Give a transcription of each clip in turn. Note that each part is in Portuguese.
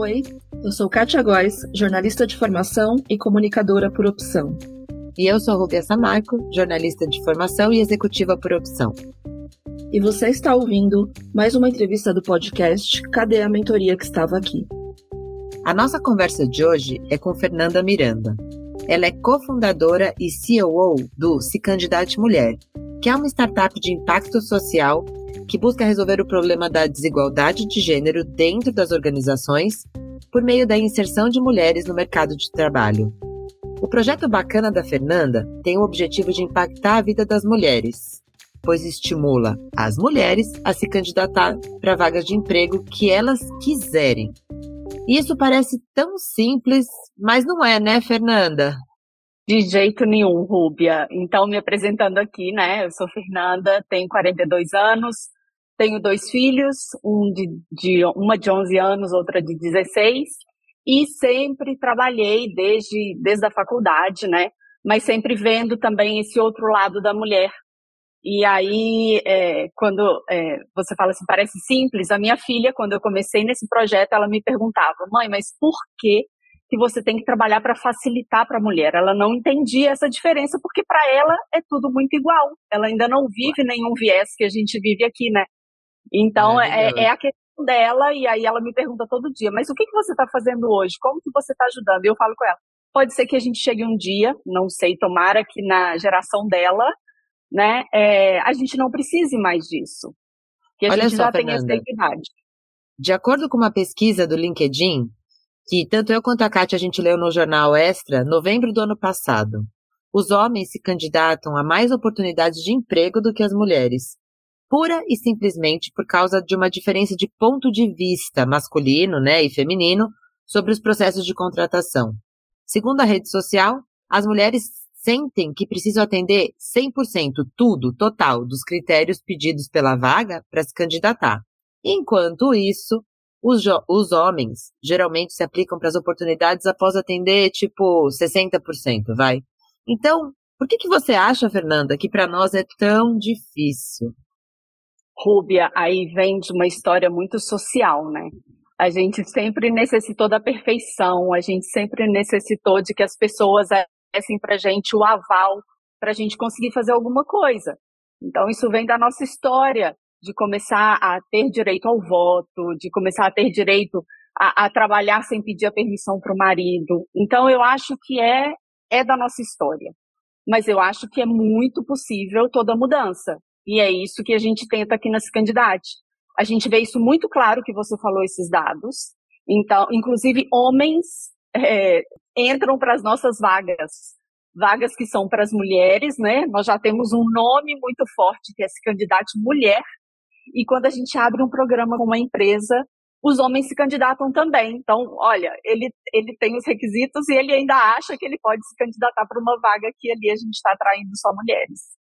Oi, eu sou Kátia Góes, jornalista de formação e comunicadora por opção. E eu sou Rubia Samarco, jornalista de formação e executiva por opção. E você está ouvindo mais uma entrevista do podcast Cadê a Mentoria que estava aqui? A nossa conversa de hoje é com Fernanda Miranda. Ela é cofundadora e CEO do Se Candidate Mulher, que é uma startup de impacto social que busca resolver o problema da desigualdade de gênero dentro das organizações por meio da inserção de mulheres no mercado de trabalho. O projeto Bacana da Fernanda tem o objetivo de impactar a vida das mulheres, pois estimula as mulheres a se candidatar para vagas de emprego que elas quiserem. Isso parece tão simples, mas não é, né, Fernanda? De jeito nenhum, Rúbia. Então, me apresentando aqui, né? Eu sou Fernanda, tenho 42 anos, tenho dois filhos, um de, de, uma de 11 anos, outra de 16, e sempre trabalhei desde, desde a faculdade, né? Mas sempre vendo também esse outro lado da mulher. E aí, é, quando é, você fala assim, parece simples, a minha filha, quando eu comecei nesse projeto, ela me perguntava, mãe, mas por que que você tem que trabalhar para facilitar para a mulher? Ela não entendia essa diferença, porque para ela é tudo muito igual. Ela ainda não vive nenhum viés que a gente vive aqui, né? Então, é, é, é a questão dela, e aí ela me pergunta todo dia, mas o que, que você está fazendo hoje? Como que você está ajudando? E eu falo com ela, pode ser que a gente chegue um dia, não sei, tomara que na geração dela, né, é, a gente não precise mais disso. Que a Olha gente só, já Fernanda. tem essa. De acordo com uma pesquisa do LinkedIn, que tanto eu quanto a Kátia a gente leu no jornal Extra, novembro do ano passado, os homens se candidatam a mais oportunidades de emprego do que as mulheres, pura e simplesmente por causa de uma diferença de ponto de vista masculino né, e feminino sobre os processos de contratação. Segundo a rede social, as mulheres sentem que precisam atender 100% tudo, total, dos critérios pedidos pela vaga para se candidatar. Enquanto isso, os, os homens geralmente se aplicam para as oportunidades após atender tipo 60%, vai. Então, por que, que você acha, Fernanda, que para nós é tão difícil? Rúbia, aí vem de uma história muito social, né? A gente sempre necessitou da perfeição, a gente sempre necessitou de que as pessoas dessem pra gente o aval para a gente conseguir fazer alguma coisa. Então, isso vem da nossa história, de começar a ter direito ao voto, de começar a ter direito a, a trabalhar sem pedir a permissão para o marido. Então, eu acho que é, é da nossa história. Mas eu acho que é muito possível toda mudança. E é isso que a gente tenta aqui nesse candidato. A gente vê isso muito claro que você falou esses dados. Então, inclusive, homens é, entram para as nossas vagas. Vagas que são para as mulheres, né? Nós já temos um nome muito forte, que é esse candidato mulher. E quando a gente abre um programa com uma empresa, os homens se candidatam também. Então, olha, ele, ele tem os requisitos e ele ainda acha que ele pode se candidatar para uma vaga que ali a gente está atraindo só mulheres.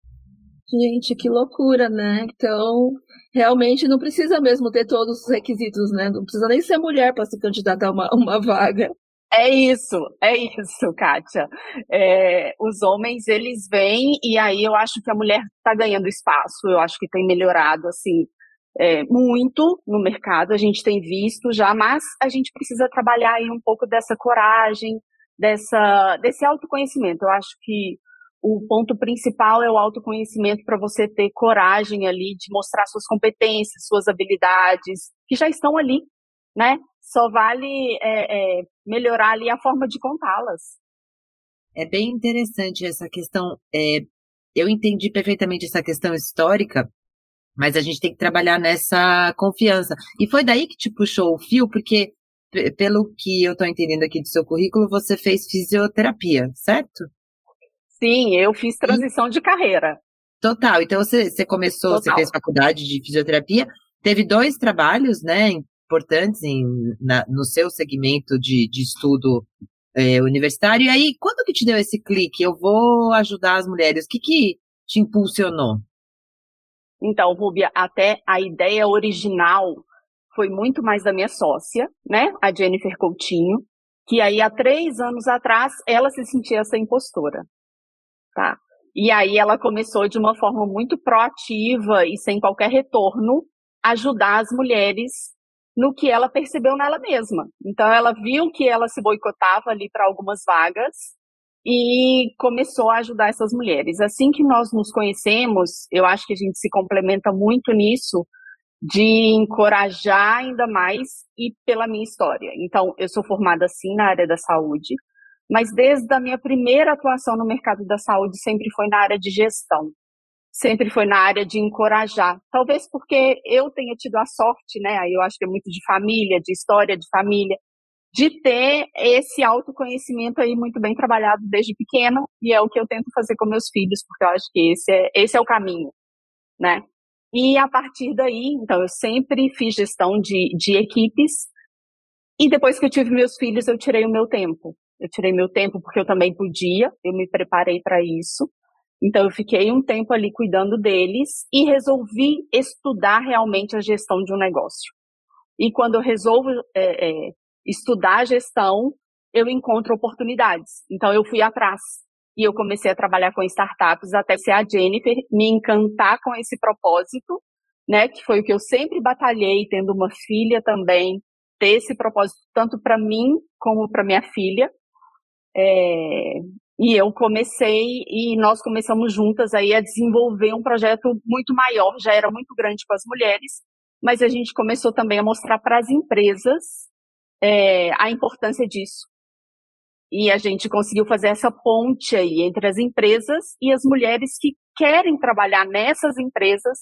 Gente, que loucura, né? Então, realmente não precisa mesmo ter todos os requisitos, né? Não precisa nem ser mulher para se candidatar a uma, uma vaga. É isso, é isso, Kátia. É, os homens, eles vêm e aí eu acho que a mulher está ganhando espaço, eu acho que tem melhorado, assim, é, muito no mercado, a gente tem visto já, mas a gente precisa trabalhar aí um pouco dessa coragem, dessa, desse autoconhecimento. Eu acho que o ponto principal é o autoconhecimento para você ter coragem ali de mostrar suas competências, suas habilidades, que já estão ali, né? Só vale é, é, melhorar ali a forma de contá-las. É bem interessante essa questão. É, eu entendi perfeitamente essa questão histórica, mas a gente tem que trabalhar nessa confiança. E foi daí que te puxou o fio, porque pelo que eu estou entendendo aqui do seu currículo, você fez fisioterapia, certo? Sim, eu fiz transição de carreira. Total. Então você, você começou, Total. você fez faculdade de fisioterapia, teve dois trabalhos, né, importantes em, na, no seu segmento de, de estudo é, universitário. E aí, quando que te deu esse clique? Eu vou ajudar as mulheres. O que que te impulsionou? Então, Rubia, até a ideia original foi muito mais da minha sócia, né, a Jennifer Coutinho, que aí há três anos atrás ela se sentia essa impostora tá? E aí ela começou de uma forma muito proativa e sem qualquer retorno ajudar as mulheres no que ela percebeu nela mesma. Então ela viu que ela se boicotava ali para algumas vagas e começou a ajudar essas mulheres. Assim que nós nos conhecemos, eu acho que a gente se complementa muito nisso de encorajar ainda mais e pela minha história. Então, eu sou formada sim na área da saúde, mas desde a minha primeira atuação no mercado da saúde sempre foi na área de gestão sempre foi na área de encorajar. Talvez porque eu tenha tido a sorte, né? Aí eu acho que é muito de família, de história de família, de ter esse autoconhecimento aí muito bem trabalhado desde pequeno, e é o que eu tento fazer com meus filhos, porque eu acho que esse é, esse é o caminho, né? E a partir daí, então, eu sempre fiz gestão de, de equipes, e depois que eu tive meus filhos, eu tirei o meu tempo. Eu tirei meu tempo porque eu também podia, eu me preparei para isso. Então, eu fiquei um tempo ali cuidando deles e resolvi estudar realmente a gestão de um negócio. E quando eu resolvo é, é, estudar a gestão, eu encontro oportunidades. Então, eu fui atrás e eu comecei a trabalhar com startups até ser a Jennifer, me encantar com esse propósito, né? Que foi o que eu sempre batalhei, tendo uma filha também, ter esse propósito tanto para mim como para minha filha. É, e eu comecei e nós começamos juntas aí a desenvolver um projeto muito maior, já era muito grande com as mulheres, mas a gente começou também a mostrar para as empresas é, a importância disso. E a gente conseguiu fazer essa ponte aí entre as empresas e as mulheres que querem trabalhar nessas empresas,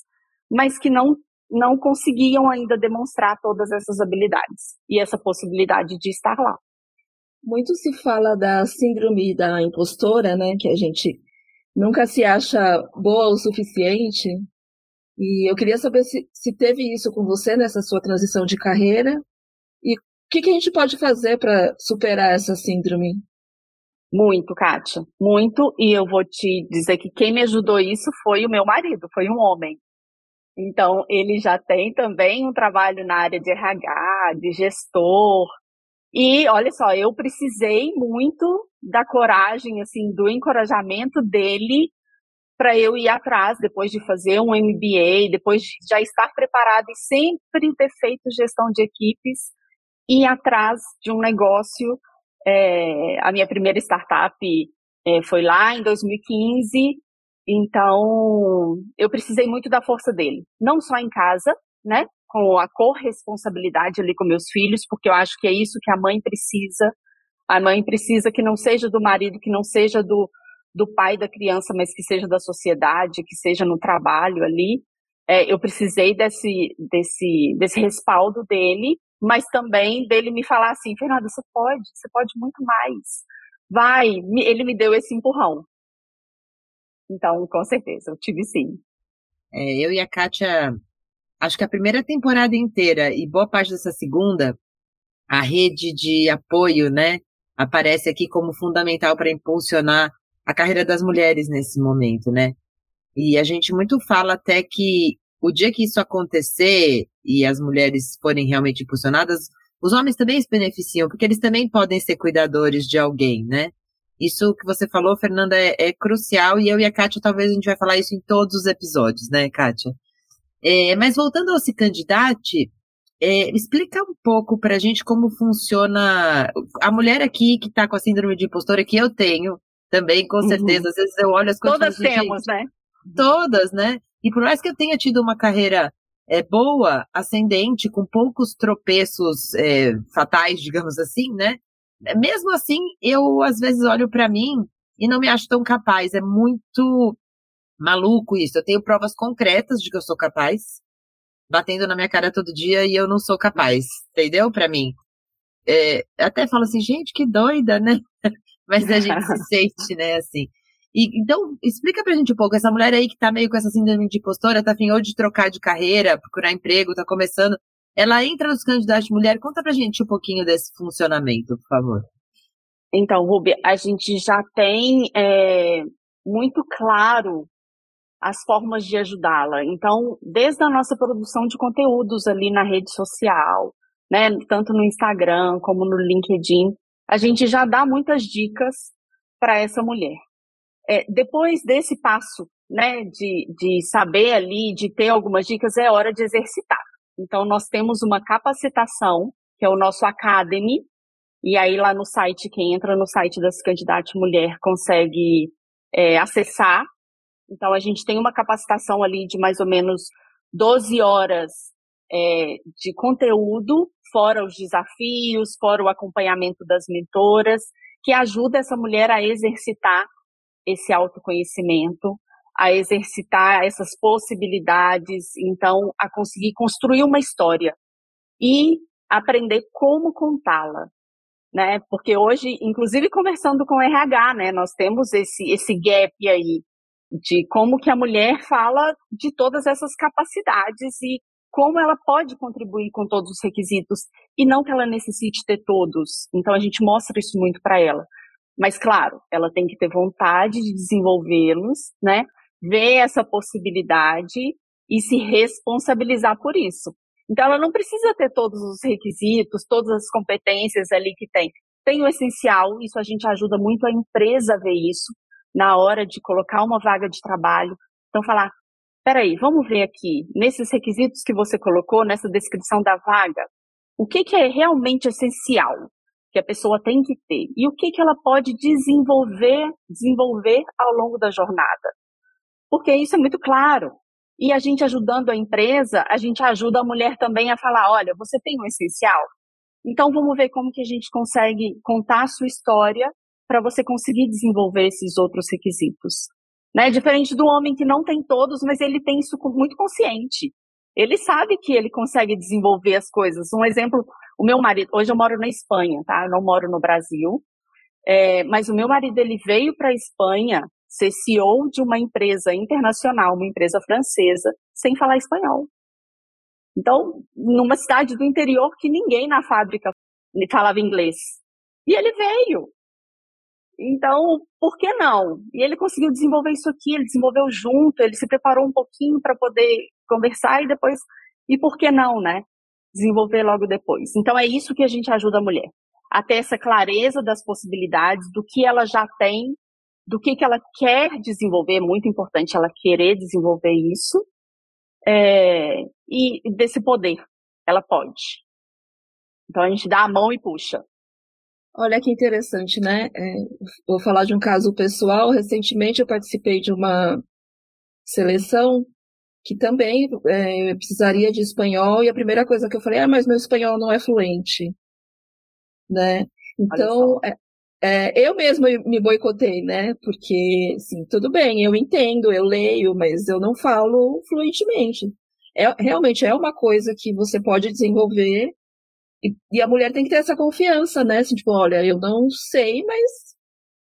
mas que não, não conseguiam ainda demonstrar todas essas habilidades e essa possibilidade de estar lá. Muito se fala da síndrome da impostora, né? Que a gente nunca se acha boa o suficiente. E eu queria saber se, se teve isso com você nessa sua transição de carreira e o que, que a gente pode fazer para superar essa síndrome? Muito, Kátia, muito. E eu vou te dizer que quem me ajudou isso foi o meu marido, foi um homem. Então, ele já tem também um trabalho na área de RH, de gestor, e olha só, eu precisei muito da coragem, assim, do encorajamento dele para eu ir atrás, depois de fazer um MBA, depois de já estar preparado e sempre ter feito gestão de equipes, ir atrás de um negócio. É, a minha primeira startup é, foi lá em 2015, então eu precisei muito da força dele, não só em casa, né? Com a corresponsabilidade ali com meus filhos, porque eu acho que é isso que a mãe precisa. A mãe precisa que não seja do marido, que não seja do, do pai da criança, mas que seja da sociedade, que seja no trabalho ali. É, eu precisei desse, desse, desse respaldo dele, mas também dele me falar assim, Fernanda, você pode, você pode muito mais. Vai, ele me deu esse empurrão. Então, com certeza, eu tive sim. É, eu e a Kátia acho que a primeira temporada inteira e boa parte dessa segunda, a rede de apoio, né, aparece aqui como fundamental para impulsionar a carreira das mulheres nesse momento, né? E a gente muito fala até que o dia que isso acontecer e as mulheres forem realmente impulsionadas, os homens também se beneficiam, porque eles também podem ser cuidadores de alguém, né? Isso que você falou, Fernanda, é, é crucial e eu e a Kátia talvez a gente vai falar isso em todos os episódios, né, Kátia? É, mas voltando ao se candidate, é, explica um pouco para a gente como funciona. A mulher aqui que está com a síndrome de impostora, que eu tenho também, com uhum. certeza. Uhum. Às vezes eu olho as coisas. Todas temos, né? Todas, né? E por mais que eu tenha tido uma carreira é, boa, ascendente, com poucos tropeços é, fatais, digamos assim, né? Mesmo assim, eu às vezes olho para mim e não me acho tão capaz. É muito maluco isso. Eu tenho provas concretas de que eu sou capaz, batendo na minha cara todo dia e eu não sou capaz, entendeu? Para mim. É, até falo assim, gente, que doida, né? Mas a gente se sente, né, assim. E, então, explica pra gente um pouco, essa mulher aí que tá meio com essa síndrome de impostora, tá afim ou de trocar de carreira, procurar emprego, tá começando, ela entra nos candidatos de mulher, conta pra gente um pouquinho desse funcionamento, por favor. Então, Ruby, a gente já tem é, muito claro as formas de ajudá-la. Então, desde a nossa produção de conteúdos ali na rede social, né, tanto no Instagram como no LinkedIn, a gente já dá muitas dicas para essa mulher. É, depois desse passo, né, de, de saber ali, de ter algumas dicas, é hora de exercitar. Então, nós temos uma capacitação, que é o nosso Academy, e aí lá no site, quem entra no site das candidatas mulher consegue é, acessar. Então, a gente tem uma capacitação ali de mais ou menos 12 horas é, de conteúdo, fora os desafios, fora o acompanhamento das mentoras, que ajuda essa mulher a exercitar esse autoconhecimento, a exercitar essas possibilidades, então a conseguir construir uma história e aprender como contá-la, né? Porque hoje, inclusive conversando com o RH, né, nós temos esse esse gap aí de como que a mulher fala de todas essas capacidades e como ela pode contribuir com todos os requisitos e não que ela necessite ter todos. Então a gente mostra isso muito para ela. Mas claro, ela tem que ter vontade de desenvolvê-los, né? Ver essa possibilidade e se responsabilizar por isso. Então ela não precisa ter todos os requisitos, todas as competências ali que tem. Tem o essencial, isso a gente ajuda muito a empresa a ver isso na hora de colocar uma vaga de trabalho. Então falar, peraí, vamos ver aqui, nesses requisitos que você colocou, nessa descrição da vaga, o que, que é realmente essencial que a pessoa tem que ter e o que, que ela pode desenvolver, desenvolver ao longo da jornada. Porque isso é muito claro. E a gente ajudando a empresa, a gente ajuda a mulher também a falar, olha, você tem um essencial? Então vamos ver como que a gente consegue contar a sua história para você conseguir desenvolver esses outros requisitos. Né? Diferente do homem que não tem todos, mas ele tem isso muito consciente. Ele sabe que ele consegue desenvolver as coisas. Um exemplo, o meu marido, hoje eu moro na Espanha, tá? Eu não moro no Brasil. É, mas o meu marido, ele veio para a Espanha ser CEO de uma empresa internacional, uma empresa francesa, sem falar espanhol. Então, numa cidade do interior que ninguém na fábrica falava inglês. E ele veio. Então, por que não? E ele conseguiu desenvolver isso aqui, ele desenvolveu junto, ele se preparou um pouquinho para poder conversar e depois, e por que não, né? Desenvolver logo depois. Então, é isso que a gente ajuda a mulher. A ter essa clareza das possibilidades, do que ela já tem, do que, que ela quer desenvolver, é muito importante ela querer desenvolver isso, é, e desse poder. Ela pode. Então, a gente dá a mão e puxa. Olha que interessante, né? É, vou falar de um caso pessoal. Recentemente eu participei de uma seleção que também é, precisaria de espanhol, e a primeira coisa que eu falei, ah, mas meu espanhol não é fluente, né? Então, é, é, eu mesma me boicotei, né? Porque, assim, tudo bem, eu entendo, eu leio, mas eu não falo fluentemente. É, realmente é uma coisa que você pode desenvolver e, e, a mulher tem que ter essa confiança, né? Assim, tipo, olha, eu não sei, mas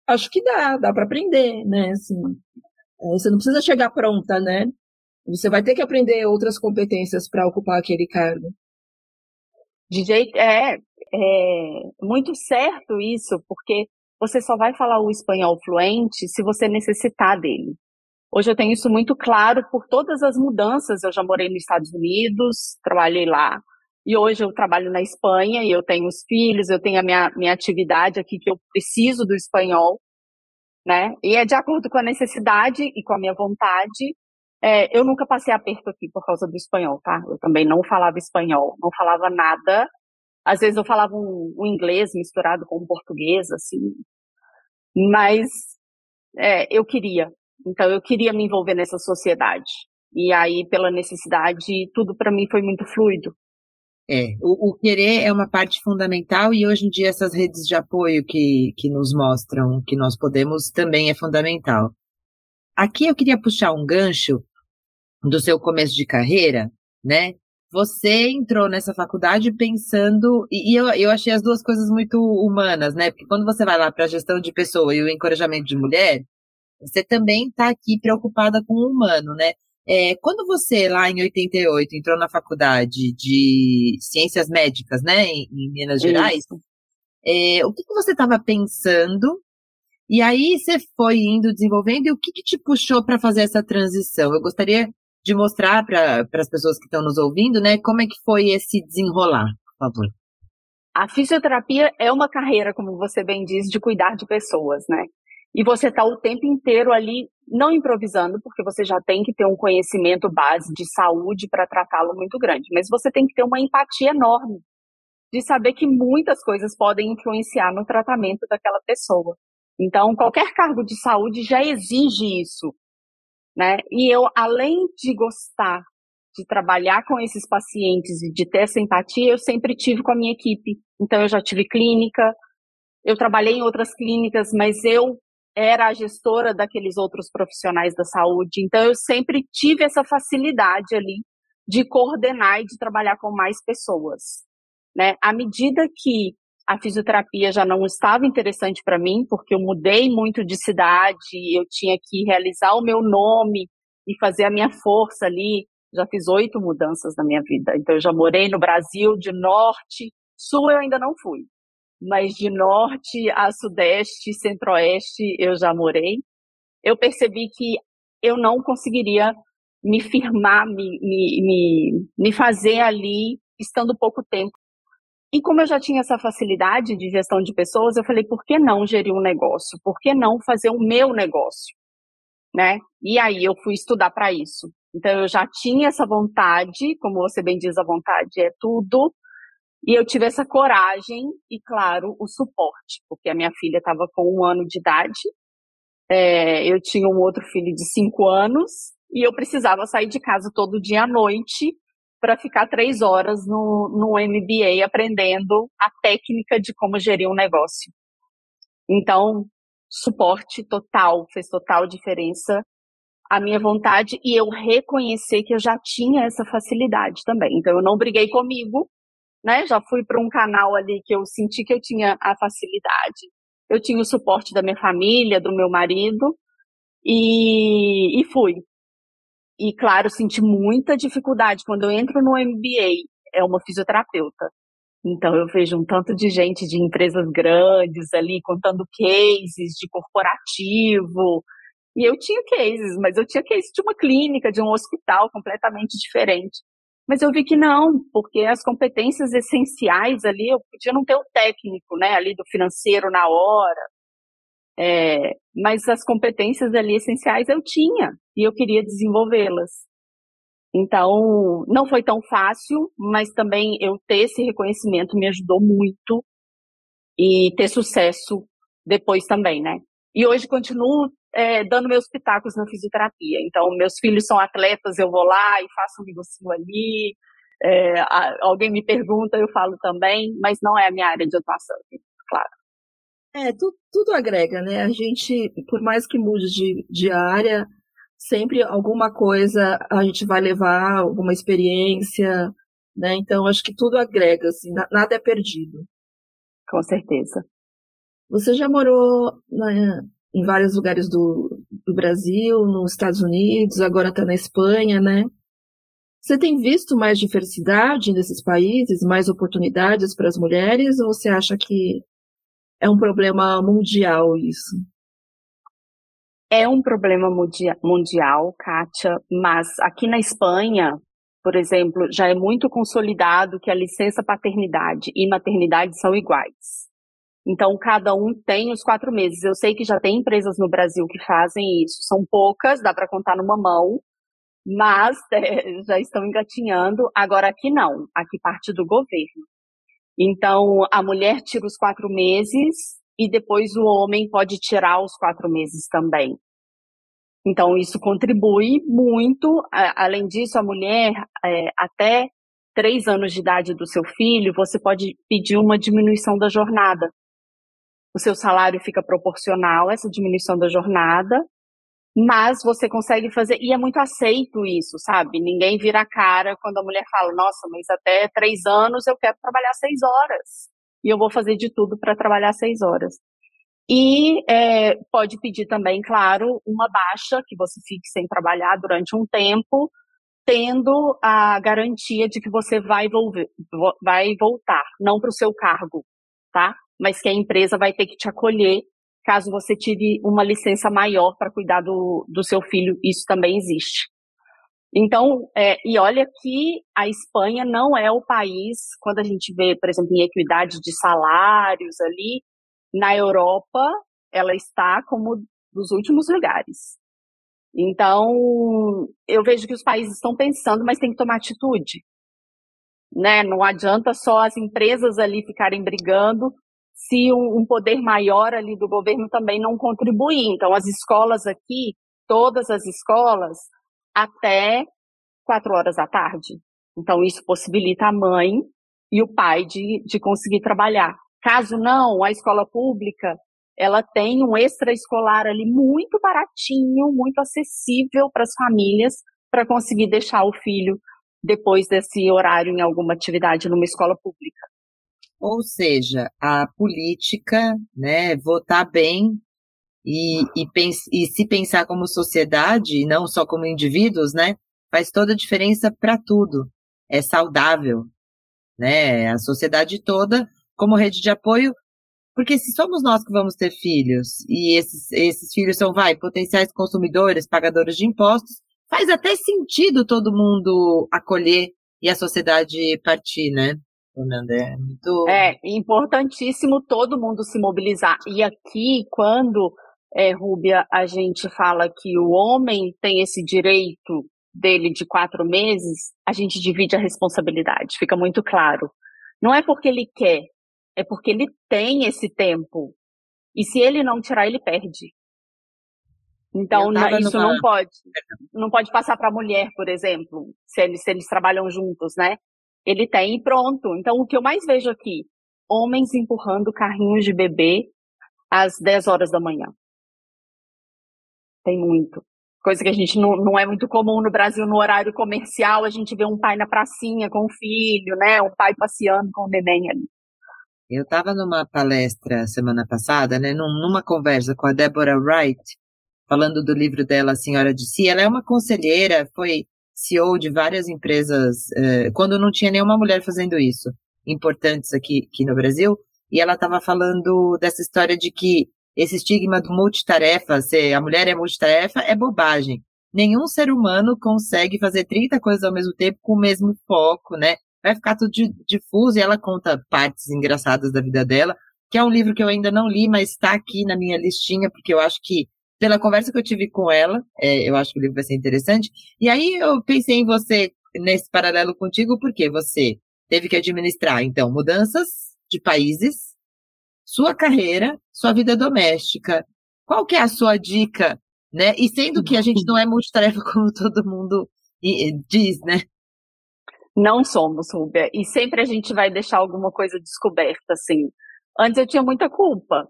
acho que dá, dá para aprender, né? Assim, é, você não precisa chegar pronta, né? Você vai ter que aprender outras competências para ocupar aquele cargo. De jeito, é, é muito certo isso, porque você só vai falar o espanhol fluente se você necessitar dele. Hoje eu tenho isso muito claro por todas as mudanças. Eu já morei nos Estados Unidos, trabalhei lá e hoje eu trabalho na Espanha e eu tenho os filhos, eu tenho a minha, minha atividade aqui que eu preciso do espanhol, né? E é de acordo com a necessidade e com a minha vontade. É, eu nunca passei aperto aqui por causa do espanhol, tá? Eu também não falava espanhol, não falava nada. Às vezes eu falava um, um inglês misturado com um português, assim. Mas é, eu queria. Então eu queria me envolver nessa sociedade. E aí, pela necessidade, tudo para mim foi muito fluido. É, o, o, querer é uma parte fundamental e hoje em dia essas redes de apoio que, que nos mostram que nós podemos também é fundamental. Aqui eu queria puxar um gancho do seu começo de carreira, né? Você entrou nessa faculdade pensando, e, e eu, eu achei as duas coisas muito humanas, né? Porque quando você vai lá para a gestão de pessoa e o encorajamento de mulher, você também está aqui preocupada com o humano, né? É, quando você, lá em 88, entrou na faculdade de Ciências Médicas, né, em, em Minas Gerais, é, o que, que você estava pensando? E aí você foi indo desenvolvendo, e o que, que te puxou para fazer essa transição? Eu gostaria de mostrar para as pessoas que estão nos ouvindo, né, como é que foi esse desenrolar, por favor. A fisioterapia é uma carreira, como você bem diz, de cuidar de pessoas, né? E você está o tempo inteiro ali, não improvisando, porque você já tem que ter um conhecimento base de saúde para tratá-lo muito grande, mas você tem que ter uma empatia enorme de saber que muitas coisas podem influenciar no tratamento daquela pessoa. Então, qualquer cargo de saúde já exige isso, né? E eu, além de gostar de trabalhar com esses pacientes e de ter essa empatia, eu sempre tive com a minha equipe. Então, eu já tive clínica, eu trabalhei em outras clínicas, mas eu era a gestora daqueles outros profissionais da saúde. Então, eu sempre tive essa facilidade ali de coordenar e de trabalhar com mais pessoas. Né? À medida que a fisioterapia já não estava interessante para mim, porque eu mudei muito de cidade, eu tinha que realizar o meu nome e fazer a minha força ali. Já fiz oito mudanças na minha vida. Então, eu já morei no Brasil, de norte, sul eu ainda não fui mas de norte a sudeste, centro-oeste eu já morei. Eu percebi que eu não conseguiria me firmar, me, me, me, fazer ali estando pouco tempo. E como eu já tinha essa facilidade de gestão de pessoas, eu falei, por que não gerir um negócio? Por que não fazer o meu negócio? Né? E aí eu fui estudar para isso. Então eu já tinha essa vontade, como você bem diz, a vontade é tudo, e eu tive essa coragem e, claro, o suporte, porque a minha filha estava com um ano de idade, é, eu tinha um outro filho de cinco anos e eu precisava sair de casa todo dia à noite para ficar três horas no, no MBA aprendendo a técnica de como gerir um negócio. Então, suporte total, fez total diferença a minha vontade e eu reconhecer que eu já tinha essa facilidade também. Então, eu não briguei comigo, né? Já fui para um canal ali que eu senti que eu tinha a facilidade. Eu tinha o suporte da minha família, do meu marido, e, e fui. E, claro, senti muita dificuldade. Quando eu entro no MBA, é uma fisioterapeuta. Então, eu vejo um tanto de gente de empresas grandes ali, contando cases de corporativo. E eu tinha cases, mas eu tinha cases de uma clínica, de um hospital completamente diferente. Mas eu vi que não, porque as competências essenciais ali, eu podia não ter o técnico, né, ali do financeiro na hora, é, mas as competências ali essenciais eu tinha e eu queria desenvolvê-las. Então, não foi tão fácil, mas também eu ter esse reconhecimento me ajudou muito e ter sucesso depois também, né? E hoje continuo é, dando meus pitacos na fisioterapia. Então, meus filhos são atletas, eu vou lá e faço um negocinho ali. É, a, alguém me pergunta, eu falo também, mas não é a minha área de atuação, claro. É, tu, tudo agrega, né? A gente, por mais que mude de, de área, sempre alguma coisa a gente vai levar, alguma experiência, né? Então, acho que tudo agrega, assim, nada é perdido. Com certeza. Você já morou na, em vários lugares do, do Brasil, nos Estados Unidos, agora está na Espanha, né? Você tem visto mais diversidade nesses países, mais oportunidades para as mulheres, ou você acha que é um problema mundial isso? É um problema mundial, Kátia, mas aqui na Espanha, por exemplo, já é muito consolidado que a licença paternidade e maternidade são iguais. Então, cada um tem os quatro meses. Eu sei que já tem empresas no Brasil que fazem isso. São poucas, dá para contar numa mão, mas é, já estão engatinhando. Agora, aqui não. Aqui parte do governo. Então, a mulher tira os quatro meses e depois o homem pode tirar os quatro meses também. Então, isso contribui muito. Além disso, a mulher, é, até três anos de idade do seu filho, você pode pedir uma diminuição da jornada o seu salário fica proporcional a essa diminuição da jornada, mas você consegue fazer, e é muito aceito isso, sabe? Ninguém vira a cara quando a mulher fala, nossa, mas até três anos eu quero trabalhar seis horas, e eu vou fazer de tudo para trabalhar seis horas. E é, pode pedir também, claro, uma baixa, que você fique sem trabalhar durante um tempo, tendo a garantia de que você vai, volver, vai voltar, não para o seu cargo, tá? Mas que a empresa vai ter que te acolher caso você tire uma licença maior para cuidar do, do seu filho. Isso também existe. Então, é, e olha que a Espanha não é o país, quando a gente vê, por exemplo, em equidade de salários ali, na Europa, ela está como dos últimos lugares. Então, eu vejo que os países estão pensando, mas tem que tomar atitude. Né? Não adianta só as empresas ali ficarem brigando se um, um poder maior ali do governo também não contribuir. Então, as escolas aqui, todas as escolas, até quatro horas da tarde. Então, isso possibilita a mãe e o pai de, de conseguir trabalhar. Caso não, a escola pública, ela tem um extraescolar ali muito baratinho, muito acessível para as famílias, para conseguir deixar o filho depois desse horário em alguma atividade numa escola pública. Ou seja, a política, né, votar bem e, e, e se pensar como sociedade, não só como indivíduos, né, faz toda a diferença para tudo. É saudável, né? A sociedade toda como rede de apoio, porque se somos nós que vamos ter filhos e esses, esses filhos são, vai, potenciais consumidores, pagadores de impostos, faz até sentido todo mundo acolher e a sociedade partir, né? É muito. É importantíssimo todo mundo se mobilizar. E aqui, quando, é, Rúbia, a gente fala que o homem tem esse direito dele de quatro meses, a gente divide a responsabilidade, fica muito claro. Não é porque ele quer, é porque ele tem esse tempo. E se ele não tirar, ele perde. Então, isso numa... não pode. Não pode passar para a mulher, por exemplo, se eles, se eles trabalham juntos, né? Ele tem e pronto. Então, o que eu mais vejo aqui, homens empurrando carrinhos de bebê às 10 horas da manhã. Tem muito. Coisa que a gente não, não é muito comum no Brasil, no horário comercial, a gente vê um pai na pracinha com o filho, né? Um pai passeando com o neném ali. Eu estava numa palestra semana passada, né, numa conversa com a Deborah Wright, falando do livro dela, A Senhora de Si. Ela é uma conselheira, foi CEO de várias empresas, eh, quando não tinha nenhuma mulher fazendo isso, importantes aqui, aqui no Brasil. E ela estava falando dessa história de que esse estigma do multitarefa, se a mulher é multitarefa, é bobagem. Nenhum ser humano consegue fazer 30 coisas ao mesmo tempo com o mesmo foco, né? vai ficar tudo difuso e ela conta partes engraçadas da vida dela, que é um livro que eu ainda não li, mas está aqui na minha listinha, porque eu acho que, pela conversa que eu tive com ela, é, eu acho que o livro vai ser interessante. E aí eu pensei em você nesse paralelo contigo, porque você teve que administrar, então, mudanças de países, sua carreira, sua vida doméstica. Qual que é a sua dica, né? E sendo que a gente não é multitarefa como todo mundo diz, né? Não somos, Rúbia. E sempre a gente vai deixar alguma coisa descoberta, assim. Antes eu tinha muita culpa.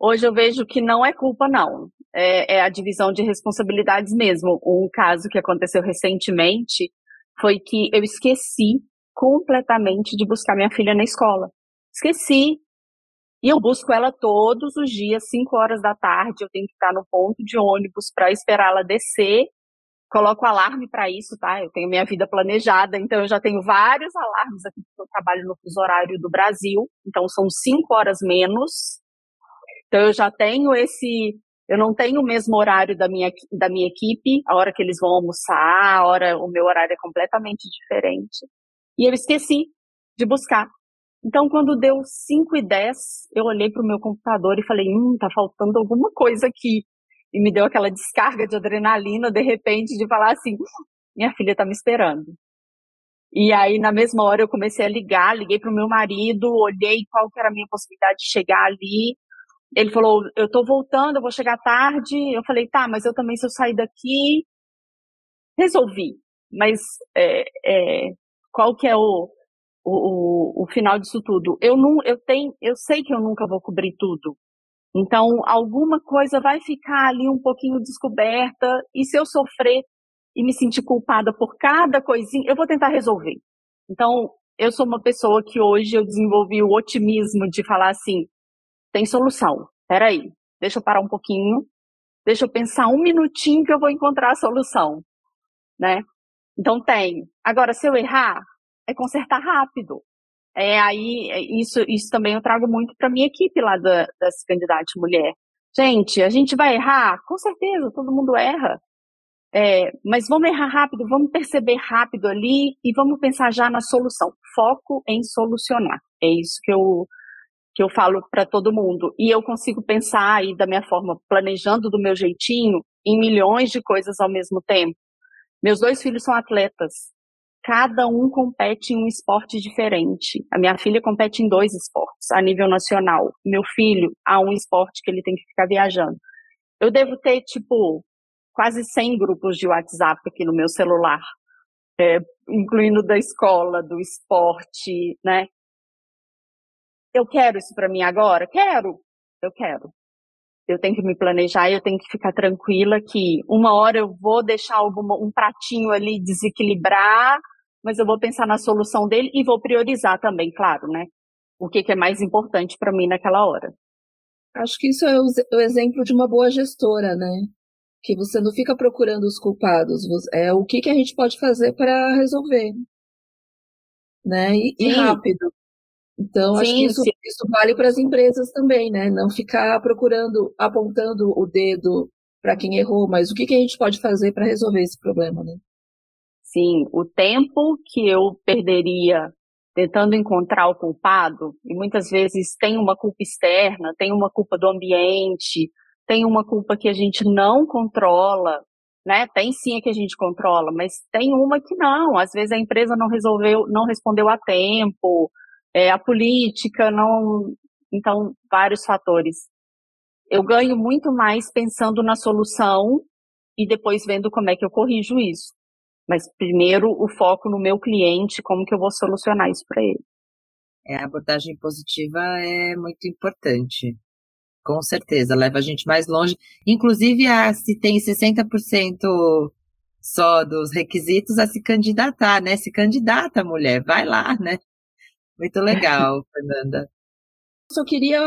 Hoje eu vejo que não é culpa, não. É, é a divisão de responsabilidades mesmo. Um caso que aconteceu recentemente foi que eu esqueci completamente de buscar minha filha na escola. Esqueci. E eu busco ela todos os dias, 5 horas da tarde. Eu tenho que estar no ponto de ônibus para esperá-la descer coloco alarme para isso, tá? Eu tenho minha vida planejada, então eu já tenho vários alarmes aqui, porque eu trabalho no fuso horário do Brasil, então são cinco horas menos. Então eu já tenho esse, eu não tenho o mesmo horário da minha, da minha equipe, a hora que eles vão almoçar, a hora, o meu horário é completamente diferente. E eu esqueci de buscar. Então, quando deu 5 e 10, eu olhei para o meu computador e falei, hum, tá faltando alguma coisa aqui e me deu aquela descarga de adrenalina, de repente, de falar assim: minha filha está me esperando. E aí, na mesma hora, eu comecei a ligar, liguei para o meu marido, olhei qual que era a minha possibilidade de chegar ali. Ele falou: Eu estou voltando, eu vou chegar tarde. Eu falei: Tá, mas eu também, se eu sair daqui. Resolvi. Mas é, é, qual que é o, o, o, o final disso tudo? Eu, não, eu, tenho, eu sei que eu nunca vou cobrir tudo. Então, alguma coisa vai ficar ali um pouquinho descoberta, e se eu sofrer e me sentir culpada por cada coisinha, eu vou tentar resolver. Então, eu sou uma pessoa que hoje eu desenvolvi o otimismo de falar assim: tem solução. Peraí, deixa eu parar um pouquinho, deixa eu pensar um minutinho que eu vou encontrar a solução, né? Então tem. Agora, se eu errar, é consertar rápido. É, aí, é, isso, isso também eu trago muito para minha equipe lá da, das candidatas mulher. Gente, a gente vai errar? Com certeza, todo mundo erra. É, mas vamos errar rápido, vamos perceber rápido ali e vamos pensar já na solução. Foco em solucionar. É isso que eu, que eu falo para todo mundo. E eu consigo pensar aí da minha forma, planejando do meu jeitinho, em milhões de coisas ao mesmo tempo. Meus dois filhos são atletas. Cada um compete em um esporte diferente. A minha filha compete em dois esportes a nível nacional. Meu filho há um esporte que ele tem que ficar viajando. Eu devo ter, tipo, quase 100 grupos de WhatsApp aqui no meu celular, é, incluindo da escola, do esporte, né? Eu quero isso para mim agora? Quero. Eu quero. Eu tenho que me planejar eu tenho que ficar tranquila que uma hora eu vou deixar alguma, um pratinho ali desequilibrar, mas eu vou pensar na solução dele e vou priorizar também, claro, né? O que, que é mais importante para mim naquela hora. Acho que isso é o, o exemplo de uma boa gestora, né? Que você não fica procurando os culpados, é o que, que a gente pode fazer para resolver, né? E, e rápido. Então, sim, acho que isso, isso vale para as empresas também, né? Não ficar procurando, apontando o dedo para quem errou, mas o que, que a gente pode fazer para resolver esse problema, né? Sim, o tempo que eu perderia tentando encontrar o culpado, e muitas vezes tem uma culpa externa, tem uma culpa do ambiente, tem uma culpa que a gente não controla, né? Tem sim a que a gente controla, mas tem uma que não. Às vezes a empresa não resolveu, não respondeu a tempo, é, a política, não. Então, vários fatores. Eu ganho muito mais pensando na solução e depois vendo como é que eu corrijo isso. Mas primeiro o foco no meu cliente, como que eu vou solucionar isso para ele. É, a abordagem positiva é muito importante. Com certeza, leva a gente mais longe. Inclusive, a, se tem 60% só dos requisitos a se candidatar, né? Se candidata, mulher, vai lá, né? Muito legal, Fernanda. Só queria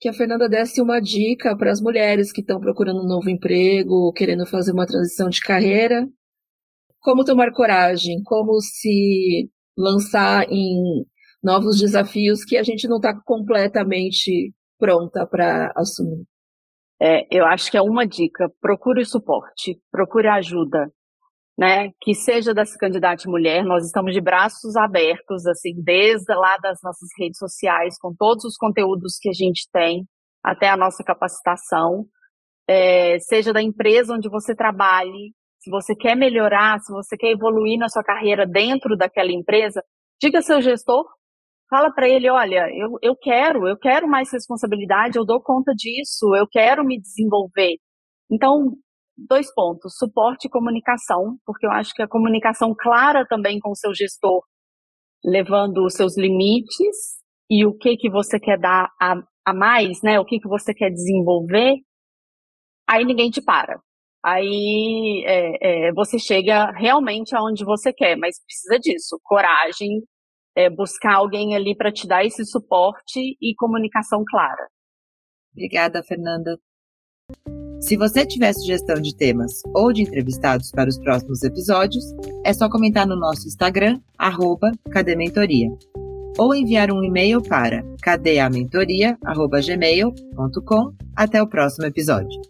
que a Fernanda desse uma dica para as mulheres que estão procurando um novo emprego, querendo fazer uma transição de carreira. Como tomar coragem, como se lançar em novos desafios que a gente não está completamente pronta para assumir. É, eu acho que é uma dica: procure suporte, procure ajuda né, que seja dessa candidata mulher, nós estamos de braços abertos, assim, desde lá das nossas redes sociais, com todos os conteúdos que a gente tem, até a nossa capacitação, é, seja da empresa onde você trabalhe, se você quer melhorar, se você quer evoluir na sua carreira dentro daquela empresa, diga seu gestor, fala para ele, olha, eu, eu quero, eu quero mais responsabilidade, eu dou conta disso, eu quero me desenvolver. Então, dois pontos: suporte e comunicação, porque eu acho que a comunicação clara também com o seu gestor, levando os seus limites e o que que você quer dar a, a mais, né? O que que você quer desenvolver, aí ninguém te para. Aí é, é, você chega realmente aonde você quer, mas precisa disso, coragem, é, buscar alguém ali para te dar esse suporte e comunicação clara. Obrigada, Fernanda. Se você tiver sugestão de temas ou de entrevistados para os próximos episódios, é só comentar no nosso Instagram, arroba cadementoria, ou enviar um e-mail para cadeamentoria.gmail.com. Até o próximo episódio.